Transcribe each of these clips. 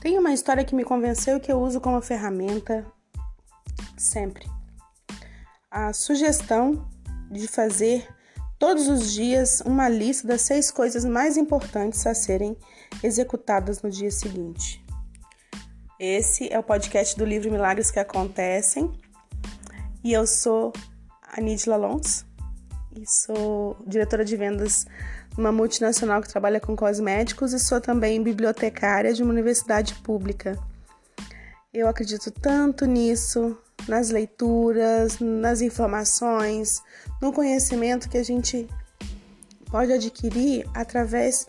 Tem uma história que me convenceu que eu uso como ferramenta sempre. A sugestão de fazer todos os dias uma lista das seis coisas mais importantes a serem executadas no dia seguinte. Esse é o podcast do livro Milagres que Acontecem e eu sou a Nidla Lons e sou diretora de vendas numa multinacional que trabalha com cosméticos e sou também bibliotecária de uma universidade pública. Eu acredito tanto nisso, nas leituras, nas informações, no conhecimento que a gente pode adquirir através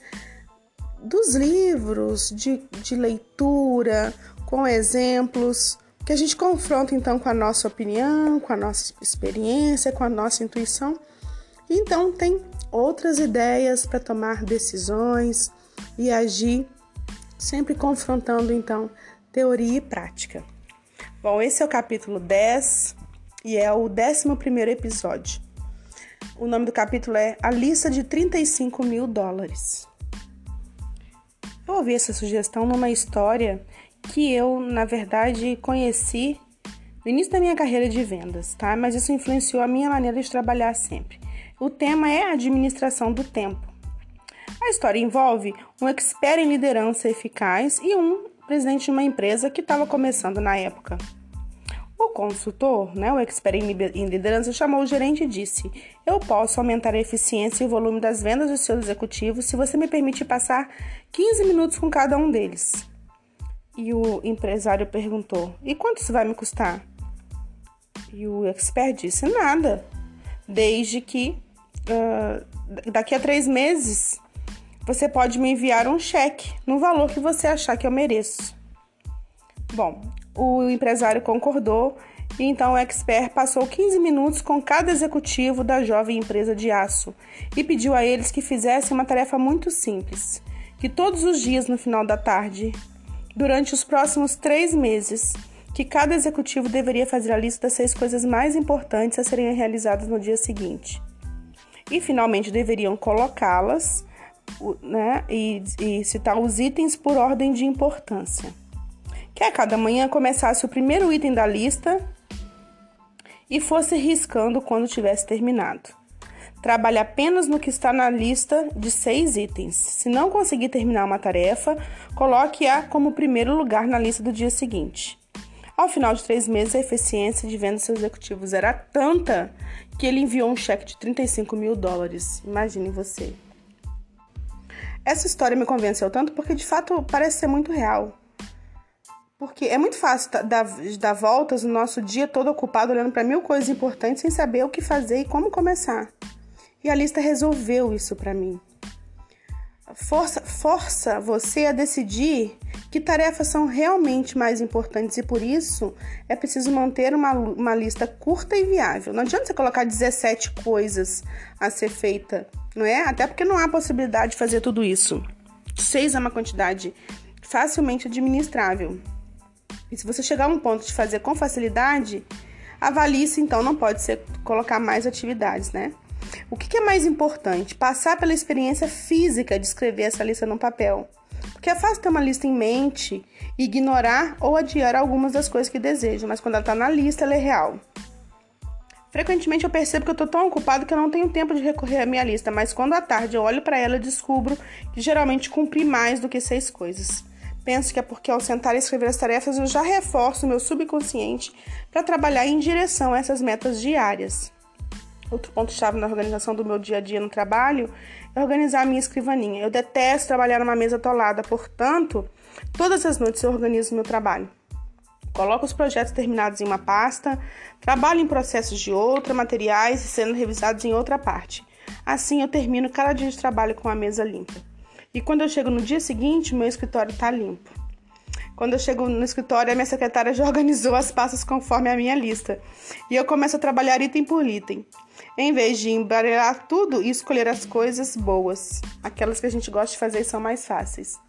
dos livros de, de leitura, com exemplos, que a gente confronta então com a nossa opinião, com a nossa experiência, com a nossa intuição. Então tem outras ideias para tomar decisões e agir, sempre confrontando então teoria e prática. Bom, esse é o capítulo 10 e é o 11 episódio. O nome do capítulo é A Lista de 35 mil dólares. Eu ouvi essa sugestão numa história que eu, na verdade, conheci no início da minha carreira de vendas, tá? Mas isso influenciou a minha maneira de trabalhar sempre. O tema é a administração do tempo. A história envolve um expert em liderança eficaz e um presidente de uma empresa que estava começando na época. O consultor, né, o expert em liderança, chamou o gerente e disse: Eu posso aumentar a eficiência e o volume das vendas dos seus executivos se você me permitir passar 15 minutos com cada um deles. E o empresário perguntou: E quanto isso vai me custar? E o expert disse: Nada, desde que uh, daqui a três meses você pode me enviar um cheque no valor que você achar que eu mereço. Bom, o empresário concordou e então o expert passou 15 minutos com cada executivo da jovem empresa de aço e pediu a eles que fizessem uma tarefa muito simples: que todos os dias no final da tarde, durante os próximos três meses, que cada executivo deveria fazer a lista das seis coisas mais importantes a serem realizadas no dia seguinte. E finalmente deveriam colocá-las né, e, e citar os itens por ordem de importância. Que a cada manhã começasse o primeiro item da lista e fosse riscando quando tivesse terminado. Trabalhe apenas no que está na lista de seis itens. Se não conseguir terminar uma tarefa, coloque-a como primeiro lugar na lista do dia seguinte. Ao final de três meses, a eficiência de venda dos seus executivos era tanta que ele enviou um cheque de 35 mil dólares. Imagine você. Essa história me convenceu tanto porque de fato parece ser muito real. Porque é muito fácil dar, dar voltas no nosso dia todo ocupado olhando para mil coisas importantes sem saber o que fazer e como começar. E a lista resolveu isso para mim. Força, força você a decidir que tarefas são realmente mais importantes e por isso é preciso manter uma, uma lista curta e viável. Não adianta você colocar 17 coisas a ser feita não é? Até porque não há possibilidade de fazer tudo isso. Seis é uma quantidade facilmente administrável. E se você chegar a um ponto de fazer com facilidade, avalie-se então, não pode ser colocar mais atividades, né? O que, é mais importante? Passar pela experiência física de escrever essa lista no papel. Porque é fácil ter uma lista em mente, ignorar ou adiar algumas das coisas que deseja, mas quando ela está na lista, ela é real. Frequentemente eu percebo que eu estou tão ocupado que eu não tenho tempo de recorrer à minha lista, mas quando à tarde eu olho para ela, descubro que geralmente cumpri mais do que seis coisas. Penso que é porque ao sentar e escrever as tarefas eu já reforço o meu subconsciente para trabalhar em direção a essas metas diárias. Outro ponto-chave na organização do meu dia a dia no trabalho é organizar a minha escrivaninha. Eu detesto trabalhar numa mesa atolada, portanto, todas as noites eu organizo meu trabalho. Coloco os projetos terminados em uma pasta, trabalho em processos de outra, materiais sendo revisados em outra parte. Assim eu termino cada dia de trabalho com a mesa limpa. E quando eu chego no dia seguinte, meu escritório está limpo. Quando eu chego no escritório, a minha secretária já organizou as pastas conforme a minha lista. E eu começo a trabalhar item por item. Em vez de embaralhar tudo e escolher as coisas boas, aquelas que a gente gosta de fazer e são mais fáceis.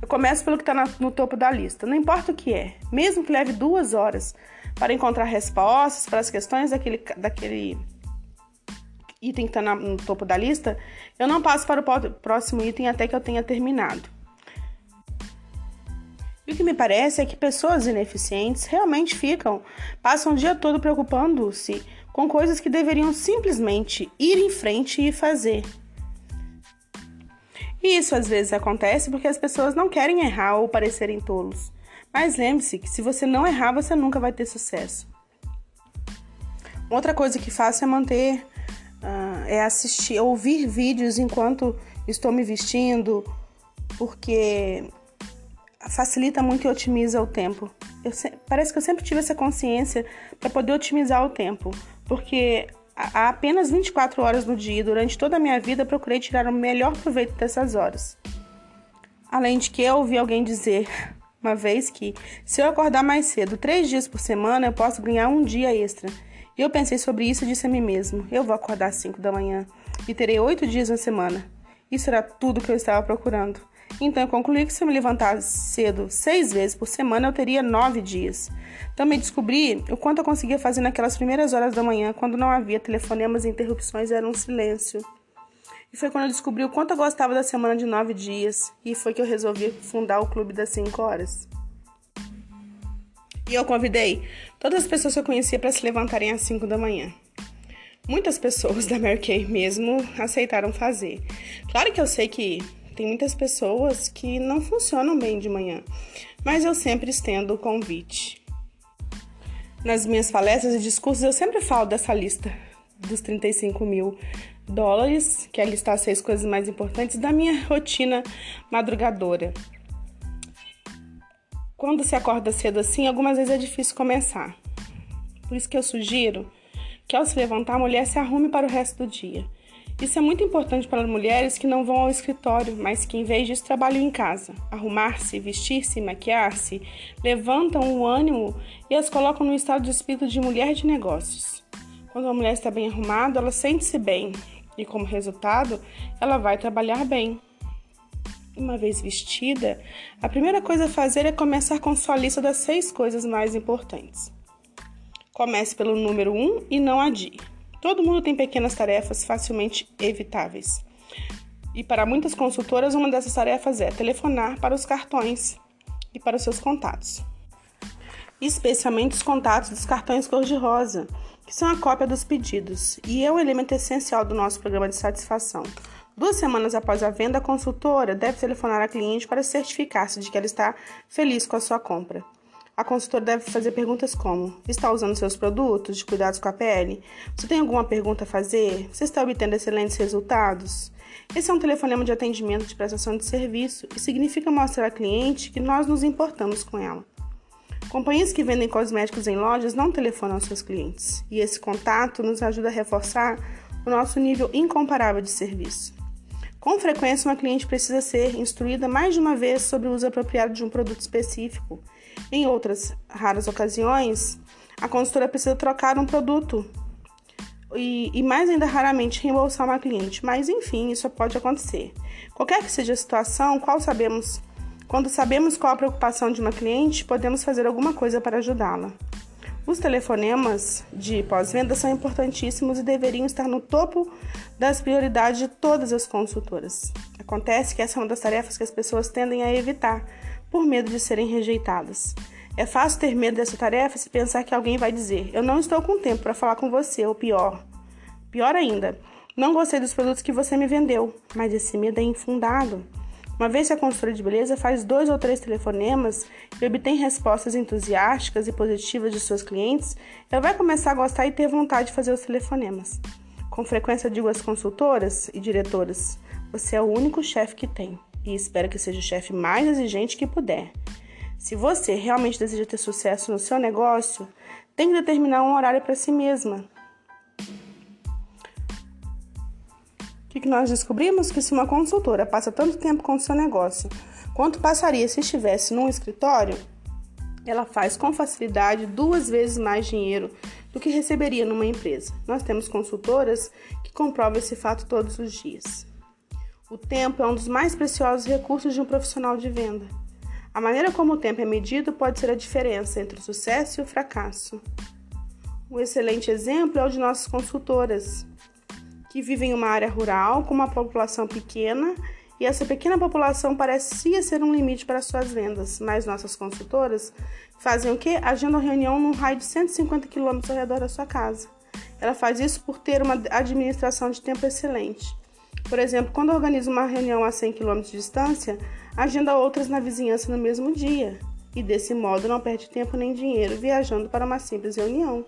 Eu começo pelo que está no topo da lista, não importa o que é, mesmo que leve duas horas para encontrar respostas para as questões daquele, daquele item que está no topo da lista, eu não passo para o próximo item até que eu tenha terminado. E o que me parece é que pessoas ineficientes realmente ficam, passam o dia todo preocupando-se com coisas que deveriam simplesmente ir em frente e fazer. E isso às vezes acontece porque as pessoas não querem errar ou parecerem tolos. Mas lembre-se que se você não errar, você nunca vai ter sucesso. Outra coisa que faço é manter, uh, é assistir, ouvir vídeos enquanto estou me vestindo, porque facilita muito e otimiza o tempo. Eu, parece que eu sempre tive essa consciência para poder otimizar o tempo, porque há apenas 24 horas no dia, durante toda a minha vida, procurei tirar o melhor proveito dessas horas. Além de que eu ouvi alguém dizer uma vez que, se eu acordar mais cedo três dias por semana, eu posso ganhar um dia extra. E eu pensei sobre isso e disse a mim mesmo: eu vou acordar às 5 da manhã e terei oito dias na semana. Isso era tudo que eu estava procurando. Então eu concluí que se eu me levantasse cedo seis vezes por semana, eu teria nove dias. Também descobri o quanto eu conseguia fazer naquelas primeiras horas da manhã, quando não havia telefonemas e interrupções, era um silêncio. E foi quando eu descobri o quanto eu gostava da semana de nove dias, e foi que eu resolvi fundar o Clube das Cinco Horas. E eu convidei todas as pessoas que eu conhecia para se levantarem às cinco da manhã. Muitas pessoas da Mary Kay mesmo aceitaram fazer. Claro que eu sei que tem muitas pessoas que não funcionam bem de manhã, mas eu sempre estendo o convite. Nas minhas palestras e discursos, eu sempre falo dessa lista dos 35 mil dólares, que é listar as seis coisas mais importantes da minha rotina madrugadora. Quando se acorda cedo assim, algumas vezes é difícil começar. Por isso que eu sugiro que ao se levantar, a mulher se arrume para o resto do dia. Isso é muito importante para mulheres que não vão ao escritório, mas que em vez disso trabalham em casa. Arrumar-se, vestir-se, maquiar-se, levantam o ânimo e as colocam no estado de espírito de mulher de negócios. Quando a mulher está bem arrumada, ela sente-se bem e, como resultado, ela vai trabalhar bem. Uma vez vestida, a primeira coisa a fazer é começar com sua lista das seis coisas mais importantes. Comece pelo número um e não adie. Todo mundo tem pequenas tarefas facilmente evitáveis. E para muitas consultoras, uma dessas tarefas é telefonar para os cartões e para os seus contatos. Especialmente os contatos dos cartões cor-de-rosa, que são a cópia dos pedidos, e é um elemento essencial do nosso programa de satisfação. Duas semanas após a venda, a consultora deve telefonar a cliente para certificar-se de que ela está feliz com a sua compra. A consultora deve fazer perguntas como: Está usando seus produtos de cuidados com a pele? Você tem alguma pergunta a fazer? Você está obtendo excelentes resultados? Esse é um telefonema de atendimento de prestação de serviço e significa mostrar à cliente que nós nos importamos com ela. Companhias que vendem cosméticos em lojas não telefonam aos seus clientes, e esse contato nos ajuda a reforçar o nosso nível incomparável de serviço. Com frequência, uma cliente precisa ser instruída mais de uma vez sobre o uso apropriado de um produto específico em outras raras ocasiões, a consultora precisa trocar um produto e, e, mais ainda raramente reembolsar uma cliente, mas enfim, isso pode acontecer. Qualquer que seja a situação, qual sabemos, quando sabemos qual a preocupação de uma cliente, podemos fazer alguma coisa para ajudá-la. Os telefonemas de pós-venda são importantíssimos e deveriam estar no topo das prioridades de todas as consultoras. Acontece que essa é uma das tarefas que as pessoas tendem a evitar por medo de serem rejeitadas. É fácil ter medo dessa tarefa se pensar que alguém vai dizer: Eu não estou com tempo para falar com você, ou pior. Pior ainda, não gostei dos produtos que você me vendeu, mas esse medo é infundado. Uma vez que a consultora de beleza faz dois ou três telefonemas e obtém respostas entusiásticas e positivas de seus clientes, ela vai começar a gostar e ter vontade de fazer os telefonemas. Com frequência digo às consultoras e diretoras: você é o único chefe que tem e espero que seja o chefe mais exigente que puder. Se você realmente deseja ter sucesso no seu negócio, tem que determinar um horário para si mesma. O que nós descobrimos? Que se uma consultora passa tanto tempo com o seu negócio quanto passaria se estivesse num escritório, ela faz com facilidade duas vezes mais dinheiro do que receberia numa empresa. Nós temos consultoras que comprovam esse fato todos os dias. O tempo é um dos mais preciosos recursos de um profissional de venda. A maneira como o tempo é medido pode ser a diferença entre o sucesso e o fracasso. Um excelente exemplo é o de nossas consultoras, que vivem em uma área rural com uma população pequena e essa pequena população parecia ser um limite para suas vendas, mas nossas consultoras fazem o que? Agendam reunião num raio de 150 km ao redor da sua casa. Ela faz isso por ter uma administração de tempo excelente. Por exemplo, quando organiza uma reunião a 100 km de distância, agenda outras na vizinhança no mesmo dia e desse modo não perde tempo nem dinheiro viajando para uma simples reunião.